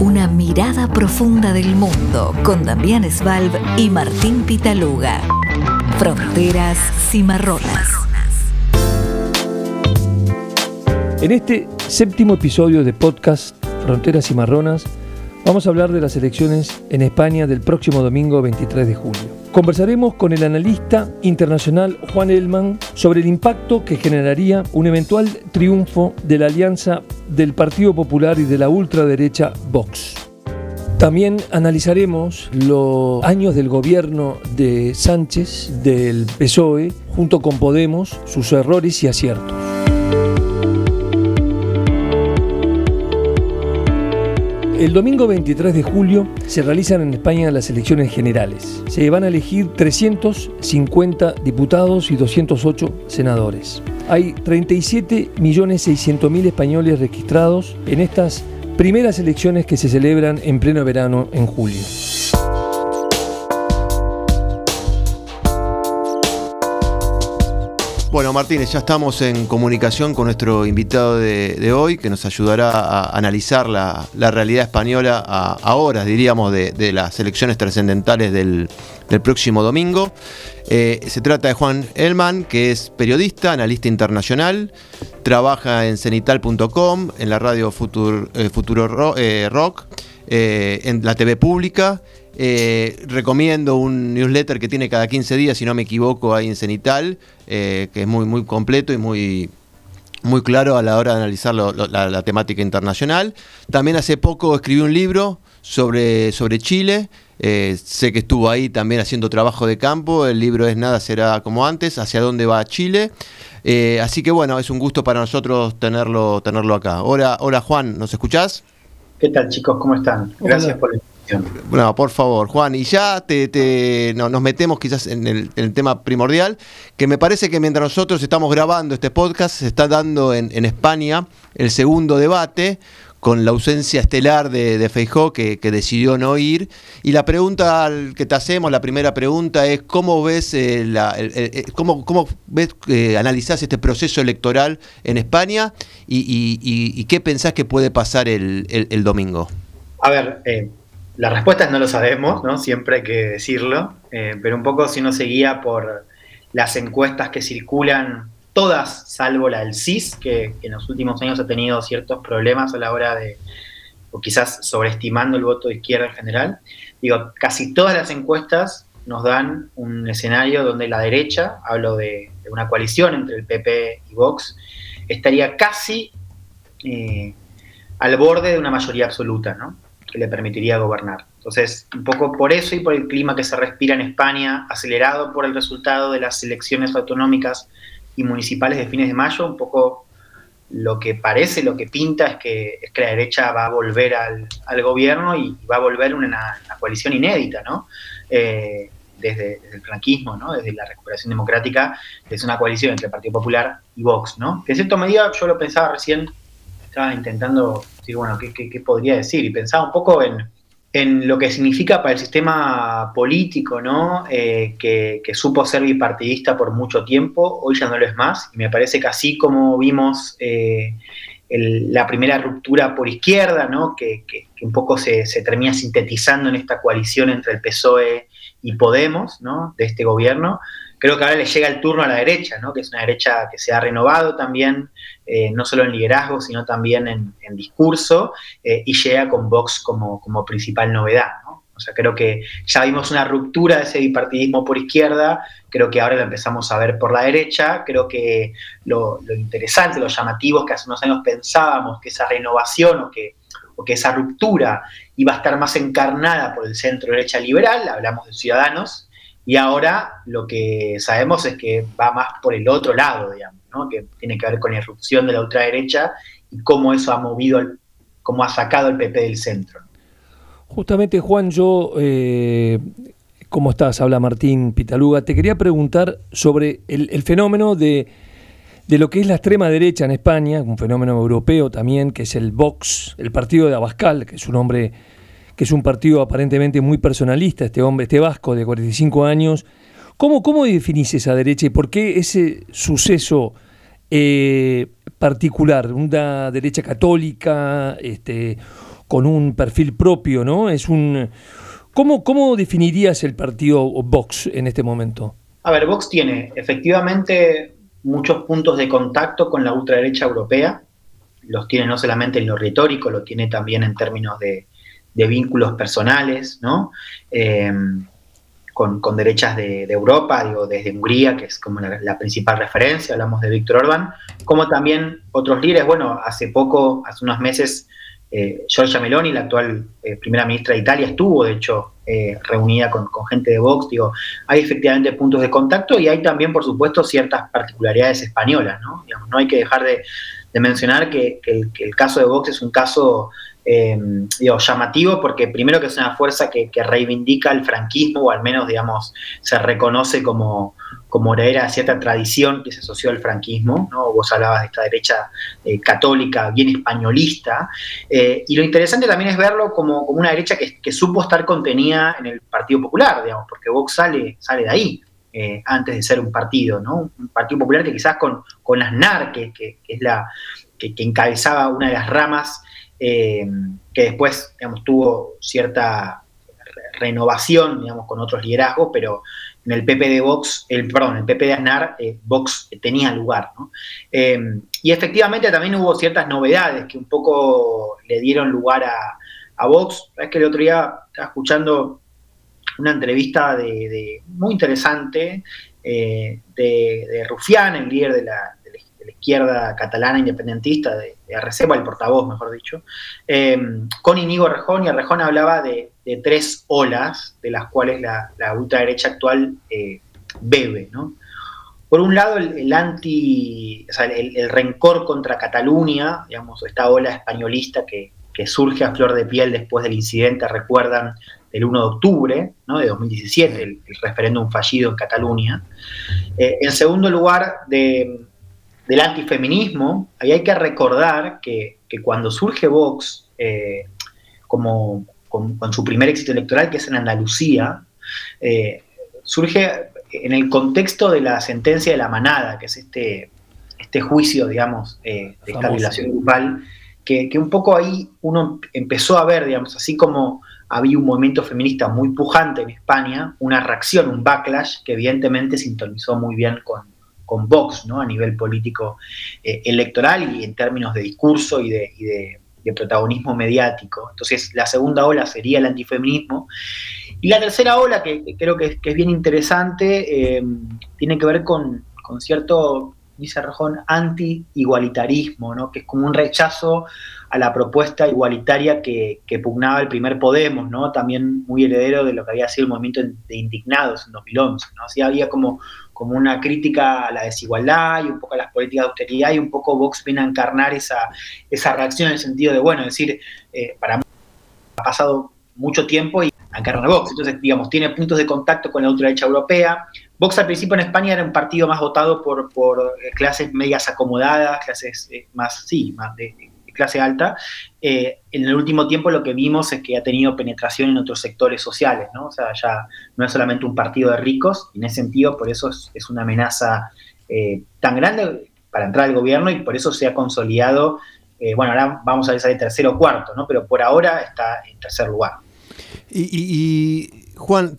Una mirada profunda del mundo con Damián Svalb y Martín Pitaluga. Fronteras cimarronas. En este séptimo episodio de podcast Fronteras Cimarronas vamos a hablar de las elecciones en España del próximo domingo 23 de julio. Conversaremos con el analista internacional Juan Elman sobre el impacto que generaría un eventual triunfo de la alianza del Partido Popular y de la ultraderecha Vox. También analizaremos los años del gobierno de Sánchez, del PSOE, junto con Podemos, sus errores y aciertos. El domingo 23 de julio se realizan en España las elecciones generales. Se van a elegir 350 diputados y 208 senadores. Hay 37.600.000 españoles registrados en estas primeras elecciones que se celebran en pleno verano en julio. Bueno, Martínez, ya estamos en comunicación con nuestro invitado de, hoy, que nos ayudará a analizar la, realidad española a, horas, diríamos, de, las elecciones trascendentales del, próximo domingo. Eh, se trata de Juan Elman, que es periodista, analista internacional, trabaja en cenital.com, en la radio eh, Futuro eh, Rock, en la TV pública eh, recomiendo un newsletter que tiene cada 15 días, si no me equivoco, ahí en Cenital, eh, que es muy, muy completo y muy, muy claro a la hora de analizar la, temática internacional. También hace poco escribió un libro sobre, sobre Chile. Eh, sé que estuvo ahí también haciendo trabajo de campo. El libro es Nada será como antes, hacia dónde va Chile. así que bueno, es un gusto para nosotros tenerlo, tenerlo acá. Hola, hola Juan, ¿nos escuchás? ¿Qué tal chicos? ¿Cómo están? Gracias por bueno, por favor, Juan, y ya te, nos metemos quizás en el, tema primordial, que me parece que mientras nosotros estamos grabando este podcast, se está dando en, España el segundo debate con la ausencia estelar de, de Feijó, que, decidió no ir. Y la pregunta que te hacemos, la primera pregunta es, ¿cómo ves, eh, eh, cómo, cómo, ves eh, analizás este proceso electoral en España y, qué pensás que puede pasar el, el domingo? A ver, eh, la respuesta es no lo sabemos, ¿no? Siempre hay que decirlo, eh, pero un poco si uno seguía por las encuestas que circulan, todas salvo la del CIS, que, en los últimos años ha tenido ciertos problemas a la hora de, o quizás sobreestimando el voto de izquierda en general, digo, casi todas las encuestas nos dan un escenario donde la derecha, hablo de, una coalición entre el PP y Vox, estaría casi eh, al borde de una mayoría absoluta, ¿no? Que le permitiría gobernar. Entonces, un poco por eso y por el clima que se respira en España, acelerado por el resultado de las elecciones autonómicas y municipales de fines de mayo, un poco lo que parece, lo que pinta es que, es que la derecha va a volver al, gobierno y va a volver una, una coalición inédita, ¿no? Eh, desde, el franquismo, ¿no? desde la recuperación democrática, es una coalición entre el Partido Popular y Vox, ¿no? Que en cierta medida yo lo pensaba recién, estaba intentando decir, bueno, ¿qué, podría decir? Y pensaba un poco en, lo que significa para el sistema político, ¿no? Eh, que, supo ser bipartidista por mucho tiempo, hoy ya no lo es más, y me parece que así como vimos eh, la primera ruptura por izquierda, ¿no? Que, un poco se, se, termina sintetizando en esta coalición entre el PSOE y Podemos, ¿no? De este gobierno, creo que ahora le llega el turno a la derecha, ¿no? que es una derecha que se ha renovado también, eh, no solo en liderazgo, sino también en, discurso, eh, y llega con Vox como, como principal novedad. ¿no? O sea, creo que ya vimos una ruptura de ese bipartidismo por izquierda, creo que ahora lo empezamos a ver por la derecha, creo que lo, interesante, lo llamativo es que hace unos años pensábamos que esa renovación o que, que esa ruptura iba a estar más encarnada por el centro derecha liberal, hablamos de Ciudadanos, y ahora lo que sabemos es que va más por el otro lado, digamos, ¿no? que tiene que ver con la irrupción de la ultraderecha y cómo eso ha movido, cómo ha sacado el PP del centro. Justamente, Juan, yo, eh, ¿cómo estás? Habla Martín Pitaluga. Te quería preguntar sobre el, fenómeno de, de, lo que es la extrema derecha en España, un fenómeno europeo también, que es el Vox, el partido de Abascal, que es un hombre que es un partido aparentemente muy personalista, este hombre, este vasco de 45 años. ¿Cómo, cómo definís esa derecha y por qué ese suceso eh, particular, una derecha católica, este, con un perfil propio, ¿no? Es un ¿Cómo, ¿Cómo definirías el partido Vox en este momento? A ver, Vox tiene efectivamente muchos puntos de contacto con la ultraderecha europea. Los tiene no solamente en lo retórico, lo tiene también en términos de, vínculos personales, ¿no? Eh, con, derechas de, Europa, digo, desde Hungría, que es como la, principal referencia, hablamos de Víctor Orbán, como también otros líderes. Bueno, hace poco, hace unos meses, eh, Giorgia Meloni, la actual eh, primera ministra de Italia, estuvo de hecho eh, reunida con, gente de Vox. Digo, hay efectivamente puntos de contacto y hay también, por supuesto, ciertas particularidades españolas. No, no hay que dejar de, mencionar que, el, caso de Vox es un caso digo, llamativo porque primero que es una fuerza que, reivindica el franquismo o al menos, digamos, se reconoce como como era cierta tradición que se asoció al franquismo, ¿no? vos hablabas de esta derecha eh, católica bien españolista, eh, y lo interesante también es verlo como, una derecha que, supo estar contenida en el Partido Popular, digamos, porque Vox sale, sale de ahí, eh, antes de ser un partido, ¿no? un Partido Popular que quizás con, con las NAR, que, es la que, encabezaba una de las ramas, que después tuvo cierta renovación digamos, con otros liderazgos, pero en el PP de Vox, el, perdón, el PP de Aznar, eh, Vox tenía lugar. Em, y efectivamente también hubo ciertas novedades que un poco le dieron lugar a, a Vox. Es que el otro día estaba escuchando una entrevista de, muy interesante eh, de, Rufián, el líder de la, izquierda catalana independentista, de, de el portavoz, mejor dicho, em, con Inigo Rejón, y Rejón hablaba de, tres olas de las cuales la, ultraderecha actual eh, bebe, ¿no? Por un lado, el, anti, o sea, el, rencor contra Cataluña, digamos, esta ola españolista que, surge a flor de piel después del incidente, recuerdan, del 1 de octubre ¿no? de 2017, el, referéndum fallido en Cataluña. Eh, en segundo lugar, de, del antifeminismo, ahí hay que recordar que, cuando surge Vox, eh, como con, su primer éxito electoral, que es en Andalucía, eh, surge en el contexto de la sentencia de la manada, que es este, este juicio, digamos, eh, de esta violación grupal, que, que, un poco ahí uno empezó a ver, digamos, así como había un movimiento feminista muy pujante en España, una reacción, un backlash que evidentemente sintonizó muy bien con, con Vox, ¿no? A nivel político eh, electoral y en términos de discurso y de, protagonismo mediático. Entonces, la segunda ola sería el antifeminismo. Y la tercera ola, que, creo que es, bien interesante, eh, tiene que ver con, cierto, dice Rajón, anti-igualitarismo, ¿no? que es como un rechazo a la propuesta igualitaria que, pugnaba el primer Podemos, ¿no? también muy heredero de lo que había sido el movimiento de indignados en 2011. ¿no? Así había como como una crítica a la desigualdad y un poco a las políticas de austeridad y un poco Vox viene a encarnar esa, esa reacción en el sentido de, bueno, decir, eh, para ha pasado mucho tiempo y encarna Vox. Entonces, digamos, tiene puntos de contacto con la ultraderecha europea. Vox al principio en España era un partido más votado por, por clases medias acomodadas, clases eh, más, sí, más de, clase alta, eh, en el último tiempo lo que vimos es que ha tenido penetración en otros sectores sociales, ¿no? O sea, ya no es solamente un partido de ricos, en ese sentido, por eso es, una amenaza eh, tan grande para entrar al gobierno y por eso se ha consolidado, eh, bueno, ahora vamos a ver si hay tercero o cuarto, ¿no? Pero por ahora está en tercer lugar. Y, Juan,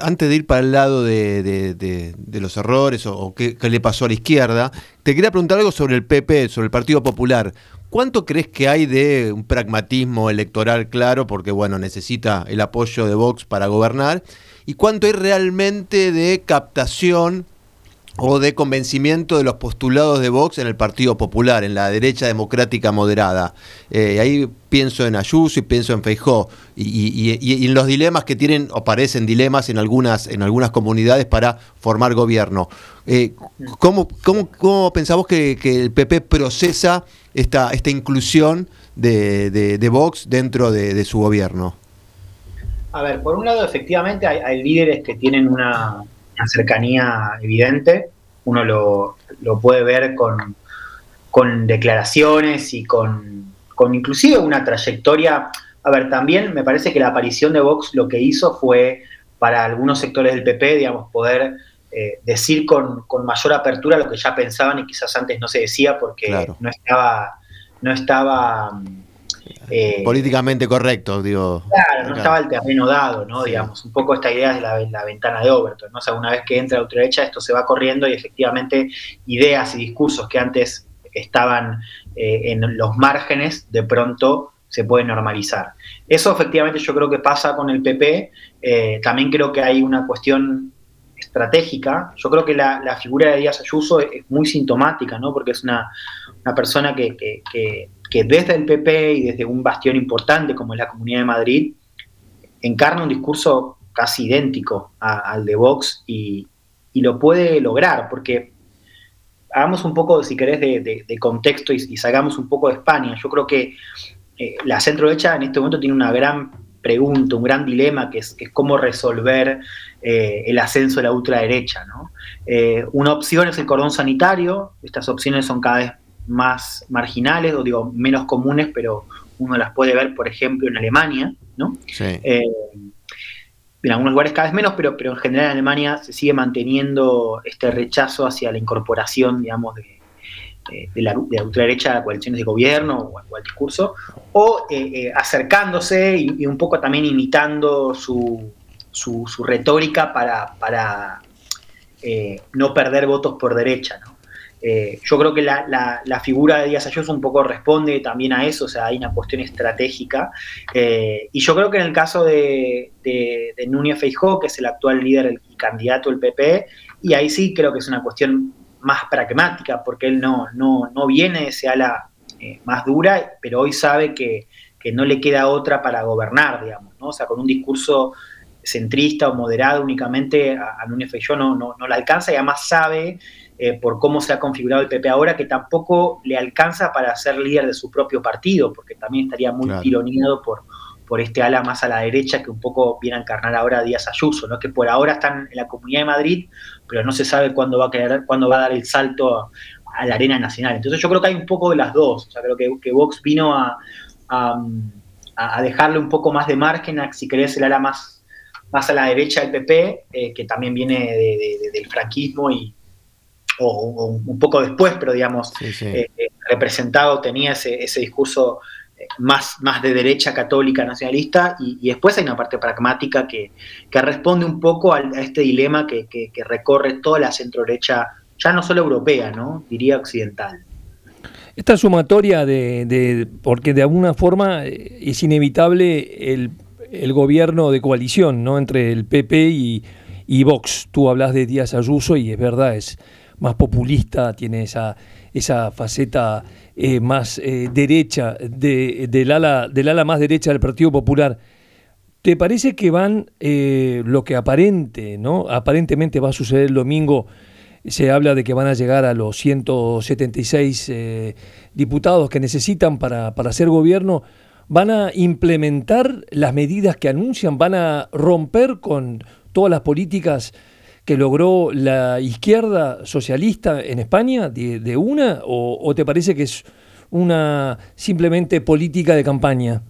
antes de ir para el lado de, los errores o, qué, qué, le pasó a la izquierda, te quería preguntar algo sobre el PP, sobre el Partido Popular. ¿Cuánto crees que hay de un pragmatismo electoral claro, porque bueno, necesita el apoyo de Vox para gobernar? ¿Y cuánto hay realmente de captación o de convencimiento de los postulados de Vox en el Partido Popular, en la derecha democrática moderada. Eh, ahí pienso en Ayuso y pienso en Feijó, y, en los dilemas que tienen, o parecen dilemas en algunas, en algunas comunidades para formar gobierno. Eh, ¿cómo, cómo, pensamos que, el PP procesa esta, esta inclusión de, Vox dentro de, su gobierno? A ver, por un lado, efectivamente hay líderes que tienen una una cercanía evidente, uno lo, puede ver con, declaraciones y con, inclusive una trayectoria. A ver, también me parece que la aparición de Vox lo que hizo fue para algunos sectores del PP, digamos, poder eh, decir con, mayor apertura lo que ya pensaban y quizás antes no se decía porque no estaba, no estaba Eh, Políticamente correcto, digo. Claro, no estaba el terreno dado, ¿no? Digamos, un poco esta idea de la, ventana de Overton, ¿no? O sea, una vez que entra la ultraderecha, esto se va corriendo y efectivamente ideas y discursos que antes estaban eh, en los márgenes, de pronto se pueden normalizar. Eso efectivamente yo creo que pasa con el PP. Eh, también creo que hay una cuestión estratégica. Yo creo que la, figura de Díaz Ayuso es, muy sintomática, ¿no? Porque es una, persona que, desde el PP y desde un bastión importante como es la Comunidad de Madrid, encarna un discurso casi idéntico al de Vox y, lo puede lograr, porque hagamos un poco, si querés, de, contexto y, y, salgamos un poco de España. Yo creo que eh, la centro derecha en este momento tiene una gran pregunta, un gran dilema, que es, cómo resolver eh, el ascenso de la ultraderecha. ¿no? Eh, una opción es el cordón sanitario, estas opciones son cada vez más marginales, o digo, menos comunes, pero uno las puede ver, por ejemplo, en Alemania, ¿no? en algunos lugares cada vez menos, pero, pero en general en Alemania se sigue manteniendo este rechazo hacia la incorporación, digamos, de, eh, de, la, de ultraderecha a coaliciones de gobierno o, al discurso, o eh, eh, acercándose y, un poco también imitando su, su, retórica para, para no perder votos por derecha. Yo creo que la, la, figura de Díaz Ayuso un poco responde también a eso, o sea, hay una cuestión estratégica. y yo creo que en el caso de, de, Núñez Feijó, que es el actual líder y candidato del PP, y ahí sí creo que es una cuestión más pragmática, porque él no, no, no viene de ese ala eh, más dura, pero hoy sabe que, no le queda otra para gobernar, digamos, ¿no? O sea, con un discurso centrista o moderado únicamente a, Núñez Feijó no, no, no le alcanza y además sabe eh, por cómo se ha configurado el PP ahora que tampoco le alcanza para ser líder de su propio partido, porque también estaría muy tironeado por, por este ala más a la derecha que un poco viene a encarnar ahora Díaz Ayuso, ¿no? que por ahora están en la Comunidad de Madrid, pero no se sabe cuándo va a quedar, cuándo va a dar el salto a, la arena nacional. Entonces yo creo que hay un poco de las dos. O sea, creo que, que Vox vino a, a, dejarle un poco más de margen a, si querés, el ala más, más a la derecha del PP, eh, que también viene del franquismo y, o, un poco después, pero digamos, eh, eh, representado tenía ese, ese discurso más, más de derecha católica nacionalista y, después hay una parte pragmática que, responde un poco a, este dilema que, recorre toda la centro derecha, ya no solo europea, ¿no? diría occidental. Esta sumatoria de, porque de alguna forma eh, es inevitable el, gobierno de coalición ¿no? entre el PP y, y Vox. Tú hablas de Díaz Ayuso y es verdad, es más populista, tiene esa, esa faceta eh, más eh, derecha, de, del, ala, del ala más derecha del Partido Popular. ¿Te parece que van eh, lo que aparente, ¿no? Aparentemente va a suceder el domingo. Se habla de que van a llegar a los 176 diputados que necesitan para, para hacer gobierno. ¿Van a implementar las medidas que anuncian? ¿Van a romper con todas las políticas que logró la izquierda socialista en España de, una o, te parece que es una simplemente política de campaña?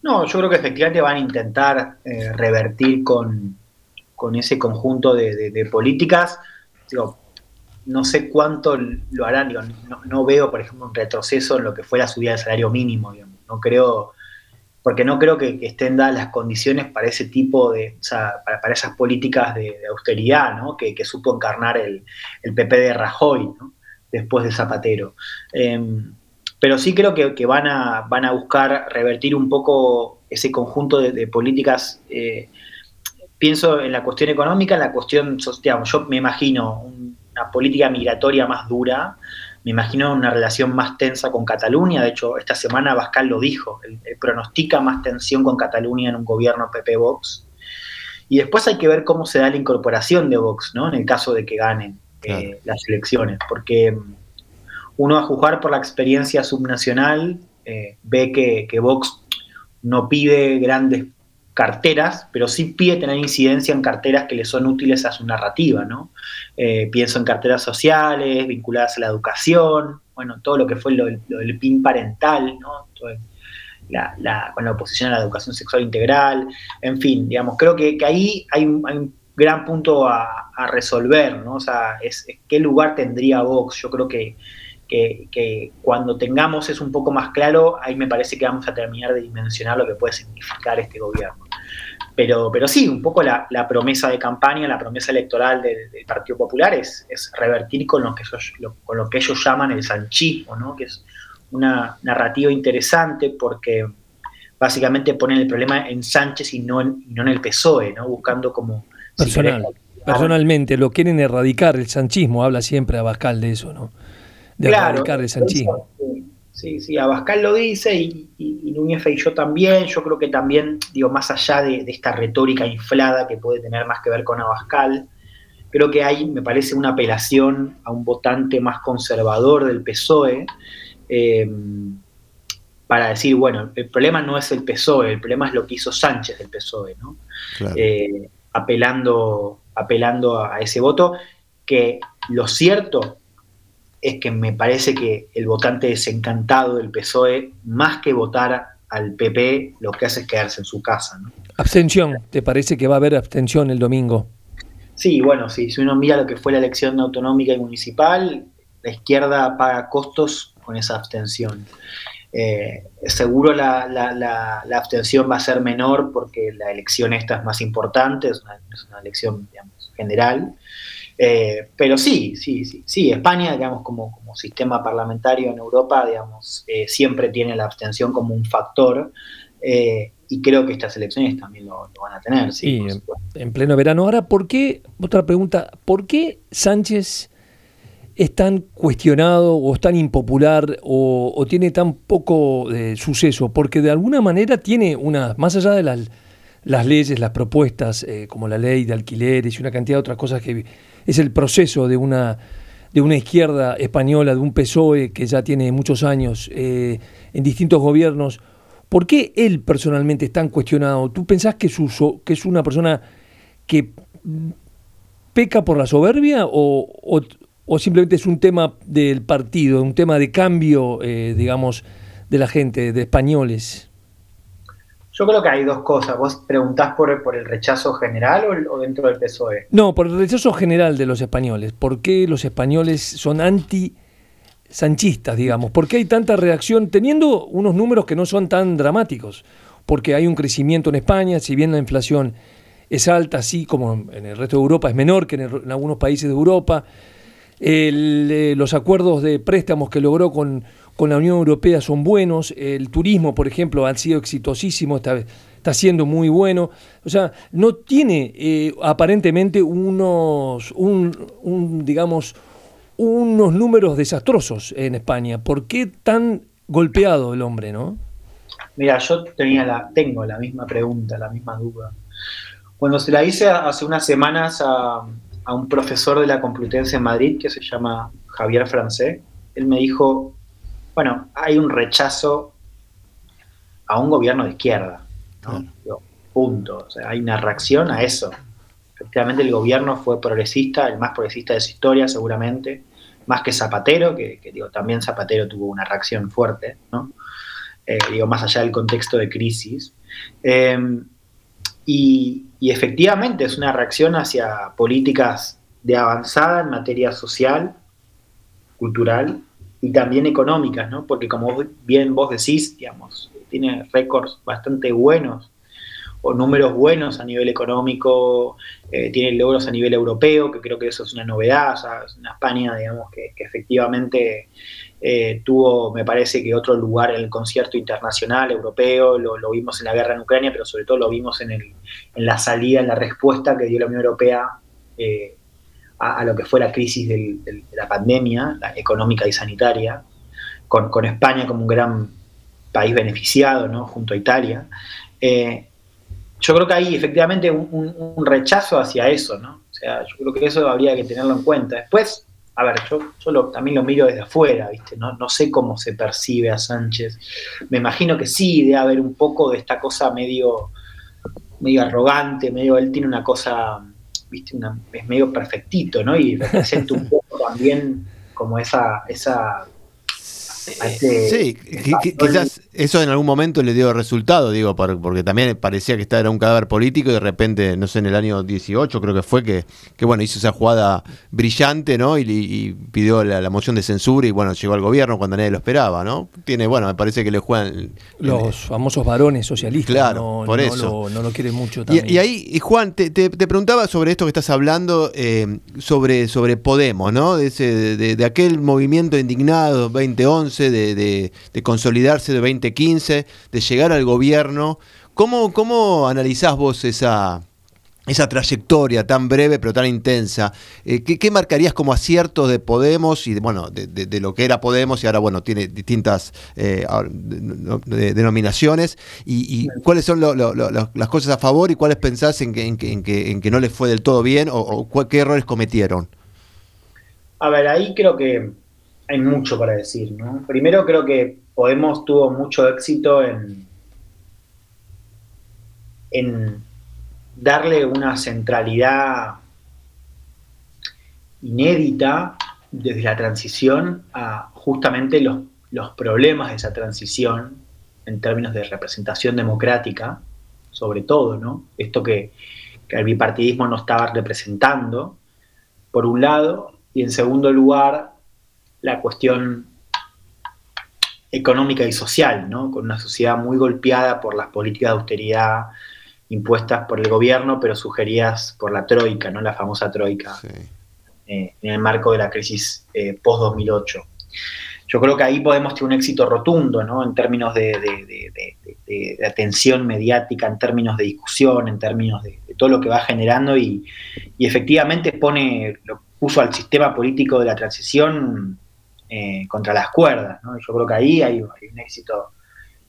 No, yo creo que efectivamente van a intentar eh, revertir con, ese conjunto de, políticas. Digo, no sé cuánto lo harán, no, veo, por ejemplo, un retroceso en lo que fue la subida del salario mínimo. No creo porque no creo que, estén dadas las condiciones para ese tipo de, o sea, para, esas políticas de, austeridad, ¿no? Que, supo encarnar el, el, PP de Rajoy, ¿no? Después de Zapatero. Em, pero sí creo que, van, a, van a buscar revertir un poco ese conjunto de, políticas. Eh, pienso en la cuestión económica, en la cuestión, digamos, yo me imagino una política migratoria más dura, me imagino una relación más tensa con Cataluña. De hecho, esta semana Bascal lo dijo, él, pronostica más tensión con Cataluña en un gobierno PP-Vox. Y después hay que ver cómo se da la incorporación de Vox, ¿no? En el caso de que ganen eh, las elecciones, porque mm, uno a juzgar por la experiencia subnacional eh, ve que, que Vox no pide grandes carteras, pero sí pide tener incidencia en carteras que le son útiles a su narrativa, ¿no? Eh, pienso en carteras sociales, vinculadas a la educación, bueno, todo lo que fue lo, del PIN parental, ¿no? con la oposición a la educación sexual integral, en fin, digamos, creo que, ahí hay un, gran punto a, resolver, ¿no? O sea, es, qué lugar tendría Vox. Yo creo que, que, cuando tengamos eso un poco más claro, ahí me parece que vamos a terminar de dimensionar lo que puede significar este gobierno. Pero, pero sí, un poco la, promesa de campaña, la promesa electoral del, Partido Popular es, revertir con lo, que ellos, con lo que ellos llaman el sanchismo, ¿no? que es una narrativa interesante porque básicamente ponen el problema en Sánchez y no en, no en el PSOE, ¿no? buscando como... Personal, personalmente, lo quieren erradicar el sanchismo, habla siempre Abascal de eso, ¿no? de claro, el sanchismo. Sí, sí, Abascal lo dice y, y, Núñez Feijó también. Yo creo que también, digo, más allá de, esta retórica inflada que puede tener más que ver con Abascal, creo que hay, me parece, una apelación a un votante más conservador del PSOE. Eh, para decir, bueno, el problema no es el PSOE, el problema es lo que hizo Sánchez del PSOE, ¿no? Eh, apelando, apelando a ese voto, que lo cierto es que me parece que el votante desencantado del PSOE, más que votar al PP, lo que hace es quedarse en su casa. Abstención, ¿te parece que va a haber abstención el domingo? Sí, bueno, sí, si uno mira lo que fue la elección autonómica y municipal, la izquierda paga costos con esa abstención. Eh, seguro la, abstención va a ser menor porque la elección esta es más importante, es una, es una elección digamos, general, eh, pero sí, sí, sí, sí, España, digamos, como, como sistema parlamentario en Europa, digamos, eh, siempre tiene la abstención como un factor. Eh, y creo que estas elecciones también lo, van a tener. Sí, en, pleno verano. Ahora, ¿por qué, otra pregunta, ¿por qué Sánchez es tan cuestionado o es tan impopular o, tiene tan poco suceso? Porque de alguna manera tiene una, más allá de las, las leyes, las propuestas, como la ley de alquileres y una cantidad de otras cosas que es el proceso de una, de una izquierda española, de un PSOE que ya tiene muchos años eh, en distintos gobiernos. ¿Por qué él personalmente es tan cuestionado? ¿Tú pensás que, que es una persona que peca por la soberbia o, simplemente es un tema del partido, un tema de cambio, eh, digamos, de la gente, de españoles? Yo creo que hay dos cosas. ¿Vos preguntás por, por el rechazo general o, dentro del PSOE? No, por el rechazo general de los españoles. ¿Por qué los españoles son anti sanchistas, digamos? ¿Por qué hay tanta reacción teniendo unos números que no son tan dramáticos? Porque hay un crecimiento en España, si bien la inflación es alta, así como en el resto de Europa es menor que en, algunos países de Europa. Eh, los acuerdos de préstamos que logró con, con la Unión Europea son buenos, el turismo, por ejemplo, ha sido exitosísimo, está, está siendo muy bueno. O sea, no tiene eh, aparentemente unos, un, digamos, unos números desastrosos en España. ¿Por qué tan golpeado el hombre, no? Mira, yo tenía la, tengo la misma pregunta, la misma duda. Cuando se la hice hace unas semanas a, a un profesor de la Complutense en Madrid que se llama Javier Francés, él me dijo, bueno, hay un rechazo a un gobierno de izquierda, punto. O sea, hay una reacción a eso. Efectivamente, el gobierno fue progresista, el más progresista de su historia, seguramente, más que Zapatero, que, digo, también Zapatero tuvo una reacción fuerte, ¿no? Eh, digo, más allá del contexto de crisis. Em, y, y, efectivamente es una reacción hacia políticas de avanzada en materia social, cultural y también económicas, ¿no? Porque como bien vos decís, digamos, tiene récords bastante buenos o números buenos a nivel económico, eh, tiene logros a nivel europeo, que creo que eso es una novedad, es una España, digamos, que, efectivamente eh, tuvo, me parece que otro lugar en el concierto internacional europeo, lo, vimos en la guerra en Ucrania, pero sobre todo lo vimos en, el, en la salida, en la respuesta que dio la Unión Europea eh, a, lo que fue la crisis de la pandemia, económica y sanitaria, con, España como un gran país beneficiado, ¿no? junto a Italia. Eh, yo creo que hay efectivamente un, rechazo hacia eso, ¿no? O sea, yo creo que eso habría que tenerlo en cuenta. Después, a ver, yo, también lo miro desde afuera, ¿viste? No, no sé cómo se percibe a Sánchez. Me imagino que sí, debe haber un poco de esta cosa medio, medio arrogante, medio, él tiene una cosa viste, es medio perfectito, ¿no? Y representa un poco también como esa, esa este sí, quizás eso en algún momento le dio resultado, digo, porque también parecía que estaba era un cadáver político y de repente, no sé, en el año 18 creo que fue que, que bueno, hizo esa jugada brillante, ¿no? Y, pidió la, moción de censura y bueno, llegó al gobierno cuando nadie lo esperaba, ¿no? Tiene, bueno, me parece que le juegan... Los famosos varones socialistas. Claro, por eso. Lo, no lo quiere mucho también. Y, ahí, y Juan, te, te, preguntaba sobre esto que estás hablando, eh, sobre, sobre Podemos, ¿no? De, ese, de aquel movimiento indignado 2011 de, consolidarse de 2015, de llegar al gobierno. ¿Cómo, cómo analizás vos esa, esa trayectoria tan breve pero tan intensa, eh, ¿qué, marcarías como aciertos de Podemos y de, bueno, de, lo que era Podemos y ahora bueno tiene distintas eh, denominaciones? Y, cuáles son las cosas a favor y cuáles pensás en que, en que, en que, no les fue del todo bien o qué errores cometieron? A ver, ahí creo que hay mucho para decir, ¿no? Primero creo que Podemos tuvo mucho éxito en, en darle una centralidad inédita desde la transición a justamente los, los problemas de esa transición en términos de representación democrática, sobre todo, ¿no? Esto que, que el bipartidismo no estaba representando, por un lado, y en segundo lugar, la cuestión económica y social, ¿no? con una sociedad muy golpeada por las políticas de austeridad impuestas por el gobierno, pero sugeridas por la Troika, ¿no? la famosa Troika, eh, en el marco de la crisis eh, post-2008. Yo creo que ahí podemos tener un éxito rotundo ¿no? en términos de, atención mediática, en términos de discusión, en términos de, todo lo que va generando y, y efectivamente pone, lo puso al sistema político de la transición eh, contra las cuerdas. Yo creo que ahí hay, un éxito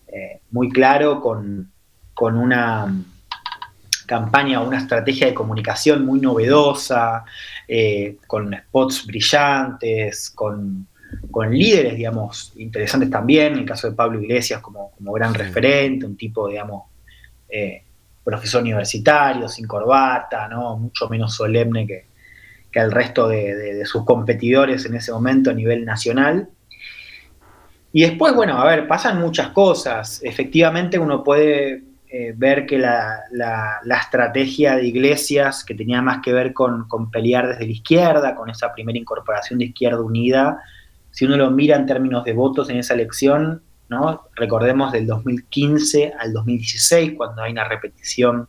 eh, muy claro con, una campaña, una estrategia de comunicación muy novedosa, eh, con spots brillantes, con, líderes, digamos, interesantes también, en el caso de Pablo Iglesias como, gran referente, un tipo, digamos, profesor universitario, sin corbata, ¿no? mucho menos solemne que, que al resto de, sus competidores en ese momento a nivel nacional. Y después, bueno, a ver, pasan muchas cosas. Efectivamente uno puede eh, ver que la, estrategia de Iglesias, que tenía más que ver con, pelear desde la izquierda, con esa primera incorporación de Izquierda Unida, si uno lo mira en términos de votos en esa elección, ¿no? recordemos del 2015 al 2016, cuando hay una repetición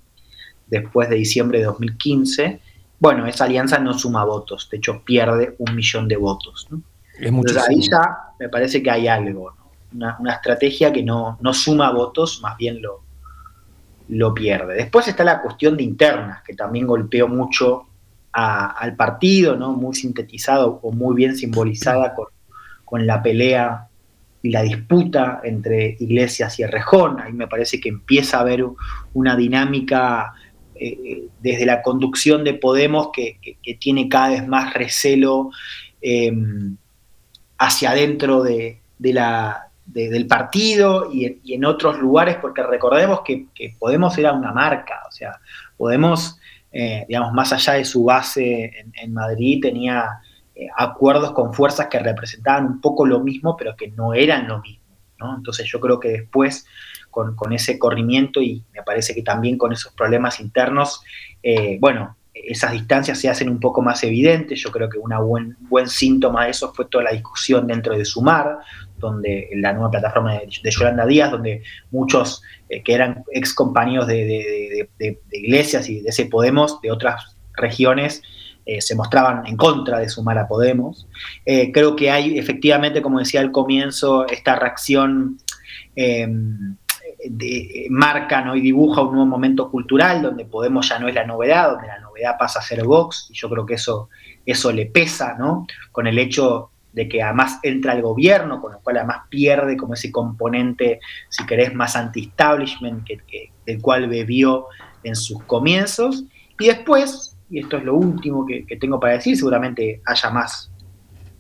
después de diciembre de 2015, bueno, esa alianza no suma votos, de hecho pierde un millón de votos. Entonces ahí ya me parece que hay algo, una, estrategia que no, suma votos, más bien lo, lo pierde. Después está la cuestión de internas, que también golpeó mucho al partido, ¿no? muy sintetizado o muy bien simbolizada con, con la pelea y la disputa entre Iglesias y Errejón. Ahí me parece que empieza a haber una dinámica eh, desde la conducción de Podemos que, tiene cada vez más recelo em, hacia adentro de, del partido y en, otros lugares, porque recordemos que, Podemos era una marca, o sea, Podemos, eh, digamos, más allá de su base en, Madrid, tenía eh, acuerdos con fuerzas que representaban un poco lo mismo, pero que no eran lo mismo. Entonces yo creo que después con, ese corrimiento y me parece que también con esos problemas internos, eh, bueno, esas distancias se hacen un poco más evidentes. Yo creo que un buen, síntoma de eso fue toda la discusión dentro de Sumar, donde la nueva plataforma de, Yolanda Díaz, donde muchos eh, que eran ex compañeros de, iglesias y de ese Podemos, de otras regiones, eh, se mostraban en contra de sumar a Podemos. creo que hay efectivamente, como decía al comienzo, esta reacción marca ¿no? y dibuja un nuevo momento cultural donde Podemos ya no es la novedad, donde la novedad pasa a ser Vox, y yo creo que eso, eso le pesa, ¿no? Con el hecho de que además entra el gobierno, con lo cual además pierde como ese componente, si querés, más anti-establishment que, del cual bebió en sus comienzos. Y después, y esto es lo último que, tengo para decir, seguramente haya más,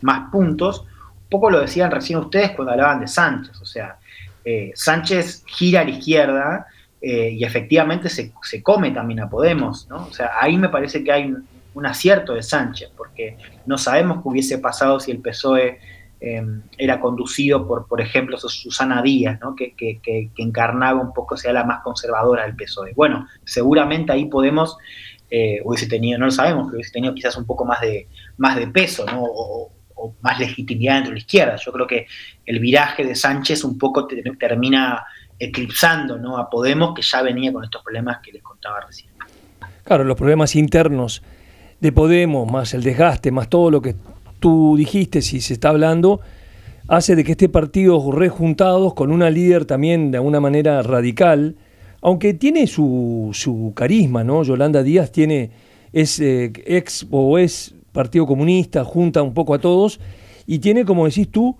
más puntos, un poco lo decían recién ustedes cuando hablaban de Sánchez, o sea, eh, Sánchez gira a la izquierda eh, y efectivamente se, come también a Podemos, ¿no? O sea, ahí me parece que hay un, acierto de Sánchez, porque no sabemos qué hubiese pasado si el PSOE em, era conducido por, por ejemplo, Susana Díaz, ¿no? que, que, encarnaba un poco, sea la más conservadora del PSOE. Bueno, seguramente ahí podemos, eh, hubiese tenido, no lo sabemos, pero hubiese tenido quizás un poco más de, más de peso, ¿no? Más legitimidad dentro de la izquierda. Yo creo que el viraje de Sánchez un poco termina eclipsando a Podemos, que ya venía con estos problemas que les contaba recién. Claro, los problemas internos de Podemos, más el desgaste, más todo lo que tú dijiste, si se está hablando, hace de que este partido rejuntados con una líder también de alguna manera radical, aunque tiene su, su carisma, ¿no? Yolanda Díaz tiene, es eh, ex o es Partido Comunista, junta un poco a todos y tiene, como decís tú,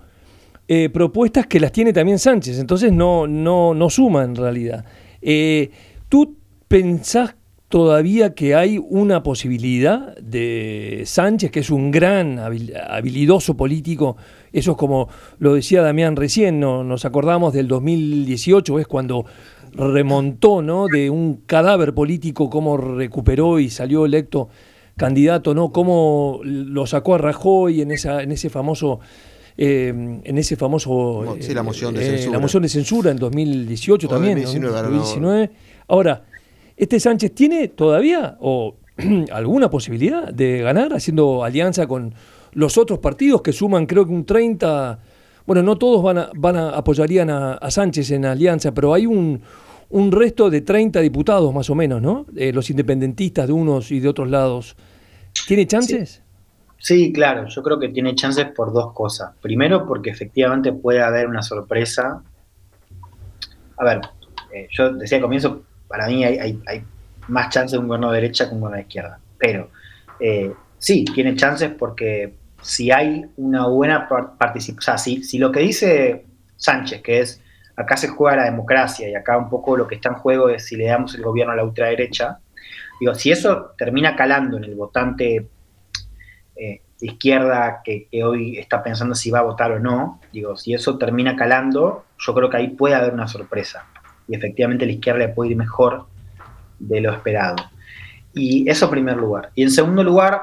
eh, propuestas que las tiene también Sánchez, entonces no, no, no suma en realidad. Eh, ¿Tú pensás todavía que hay una posibilidad de Sánchez, que es un gran habilidoso político, eso es como lo decía Damián recién, no, nos acordamos del 2018, es cuando remontó ¿no? de un cadáver político, cómo recuperó y salió electo candidato, ¿no? Cómo lo sacó a Rajoy en esa, en ese famoso eh, en ese famoso sí, la moción de censura. la moción de censura en 2018 también, 2019. Ahora, ¿Este Sánchez tiene todavía o alguna posibilidad de ganar haciendo alianza con los otros partidos que suman creo que un 30, bueno, no todos van a, van a apoyarían a, Sánchez en alianza, pero hay un, un, resto de 30 diputados más o menos, ¿no? Eh, los independentistas de unos y de otros lados. ¿Tiene chances? Sí. claro, yo creo que tiene chances por dos cosas. Primero, porque efectivamente puede haber una sorpresa. A ver, eh, yo decía al comienzo, para mí hay, más chances de un gobierno de derecha que un gobierno de izquierda. Pero eh, sí, tiene chances porque si hay una buena participación, o sea, si, lo que dice Sánchez, que es acá se juega la democracia y acá un poco lo que está en juego es si le damos el gobierno a la ultraderecha, digo, si eso termina calando en el votante eh, de izquierda que, hoy está pensando si va a votar o no, digo, si eso termina calando, yo creo que ahí puede haber una sorpresa y efectivamente la izquierda le puede ir mejor de lo esperado. Y eso en primer lugar. Y en segundo lugar,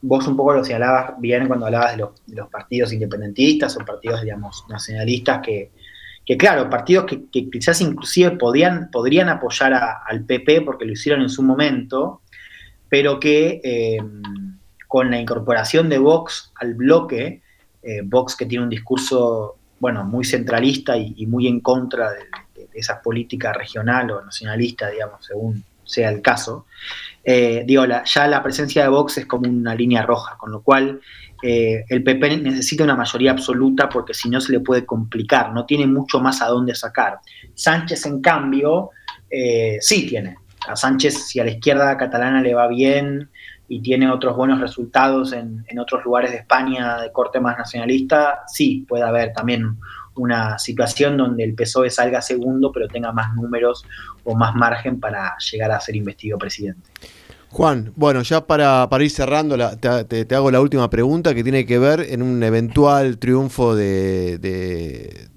vos un poco lo señalabas bien cuando hablabas de los, partidos independentistas o partidos, digamos, nacionalistas, que, claro, partidos que, quizás inclusive podían, podrían apoyar al PP porque lo hicieron en su momento, pero que eh, con la incorporación de Vox al bloque, eh, Vox que tiene un discurso, bueno, muy centralista y, muy en contra de, esa política regional o nacionalista, digamos, según sea el caso, eh, digo, ya la presencia de Vox es como una línea roja, con lo cual eh, el PP necesita una mayoría absoluta porque si no se le puede complicar, no tiene mucho más a dónde sacar. Sánchez, en cambio, eh, sí tiene. A Sánchez, si a la izquierda catalana le va bien y tiene otros buenos resultados en, en otros lugares de España de corte más nacionalista, sí puede haber también una situación donde el PSOE salga segundo, pero tenga más números o más margen para llegar a ser investido presidente. Juan, bueno, ya para, para ir cerrando, te, hago la última pregunta que tiene que ver en un eventual triunfo de, de,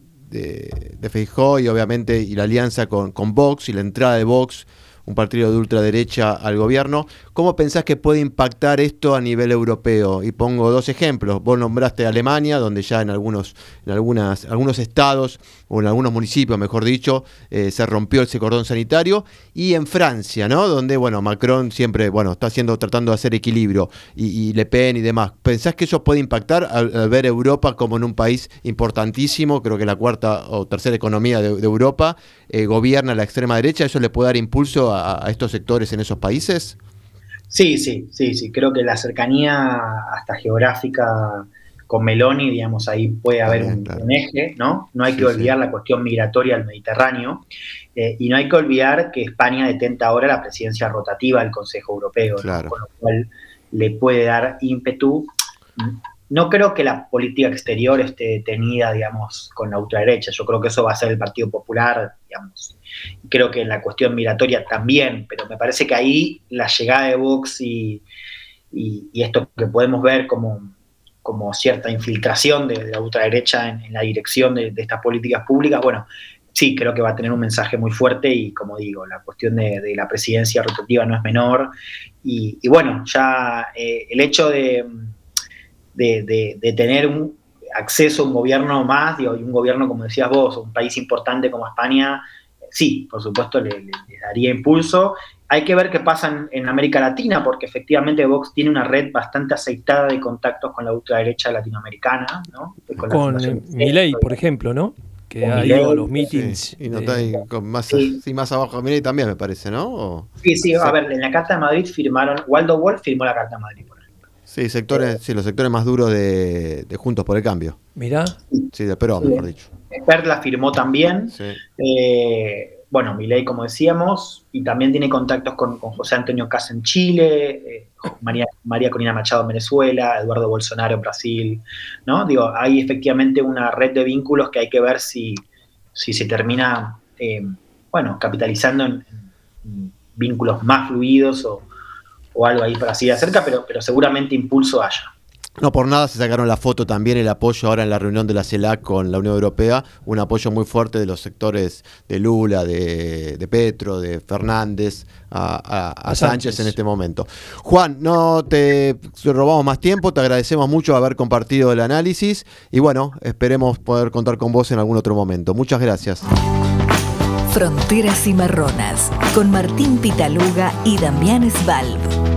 y obviamente y la alianza con, con Vox y la entrada de Vox un partido de ultraderecha al gobierno. ¿Cómo pensás que puede impactar esto a nivel europeo? Y pongo dos ejemplos. Vos nombraste Alemania, donde ya en algunos, en algunas, algunos estados o en algunos municipios, mejor dicho, eh, se rompió ese cordón sanitario. Y en Francia, ¿no? Donde, bueno, Macron siempre, bueno, está haciendo, tratando de hacer equilibrio y, Le Pen y demás. ¿Pensás que eso puede impactar al, ver Europa como en un país importantísimo, creo que la cuarta o tercera economía de, Europa, eh, gobierna la extrema derecha? ¿Eso le puede dar impulso a a, estos sectores en esos países? Sí, sí, sí, sí. Creo que la cercanía hasta geográfica con Meloni, digamos, ahí puede haber un, eje, ¿no? No hay que olvidar la cuestión migratoria al Mediterráneo eh, y no hay que olvidar que España detenta ahora la presidencia rotativa del Consejo Europeo, con lo cual le puede dar ímpetu no creo que la política exterior esté tenida, digamos, con la ultraderecha. Yo creo que eso va a ser el Partido Popular, digamos. Creo que en la cuestión migratoria también, pero me parece que ahí la llegada de Vox y, esto que podemos ver como, como cierta infiltración de la ultraderecha en, la dirección de, estas políticas públicas, bueno, sí, creo que va a tener un mensaje muy fuerte y como digo, la cuestión de, la presidencia rotativa no es menor. Y, bueno, ya eh, el hecho de de, tener acceso a un gobierno más, digo, y un gobierno, como decías vos, un país importante como España, sí, por supuesto le, daría impulso. Hay que ver qué pasa en, América Latina, porque efectivamente Vox tiene una red bastante aceitada de contactos con la ultraderecha latinoamericana, ¿no? Con, Milei, por ejemplo, ¿no? Que ha ido a los meetings. y no está ahí con más, sí. más abajo Milei también, me parece, ¿no? sí, sí, a ver, en la Carta de Madrid firmaron, Waldo Wolf firmó la Carta de Madrid, por Sí, sectores, sí, los sectores más duros de, Juntos por el Cambio. Mirá. Sí, de Perón, mejor dicho. Perla firmó también. Eh, bueno, Milei, como decíamos, y también tiene contactos con, José Antonio Casa en Chile, eh, María, María Corina Machado en Venezuela, Eduardo Bolsonaro en Brasil, ¿no? Digo, hay efectivamente una red de vínculos que hay que ver si, si se termina, eh, bueno, capitalizando en, vínculos más fluidos o, o algo ahí para así de cerca, pero, pero seguramente impulso haya. No por nada se sacaron la foto también, el apoyo ahora en la reunión de la CELAC con la Unión Europea, un apoyo muy fuerte de los sectores de Lula, de, Petro, de Fernández, a, Sánchez. en este momento. Juan, no te robamos más tiempo, te agradecemos mucho haber compartido el análisis y bueno, esperemos poder contar con vos en algún otro momento. Muchas gracias. Fronteras y Marronas, con Martín Pitaluga y Damián Svalb.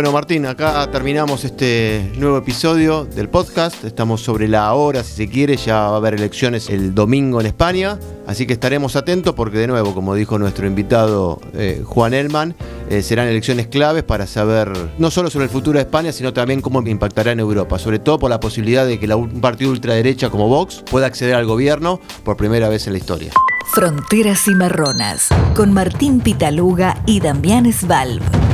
Bueno, Martín, acá terminamos este nuevo episodio del podcast. Estamos sobre la hora, si se quiere, ya va a haber elecciones el domingo en España, así que estaremos atentos porque de nuevo, como dijo nuestro invitado eh, Juan Elman, eh, serán elecciones claves para saber no solo sobre el futuro de España, sino también cómo impactará en Europa, sobre todo por la posibilidad de que un partido ultraderecha como Vox pueda acceder al gobierno por primera vez en la historia. Fronteras y Marronas, con Martín Pitaluga y Damián Svalb.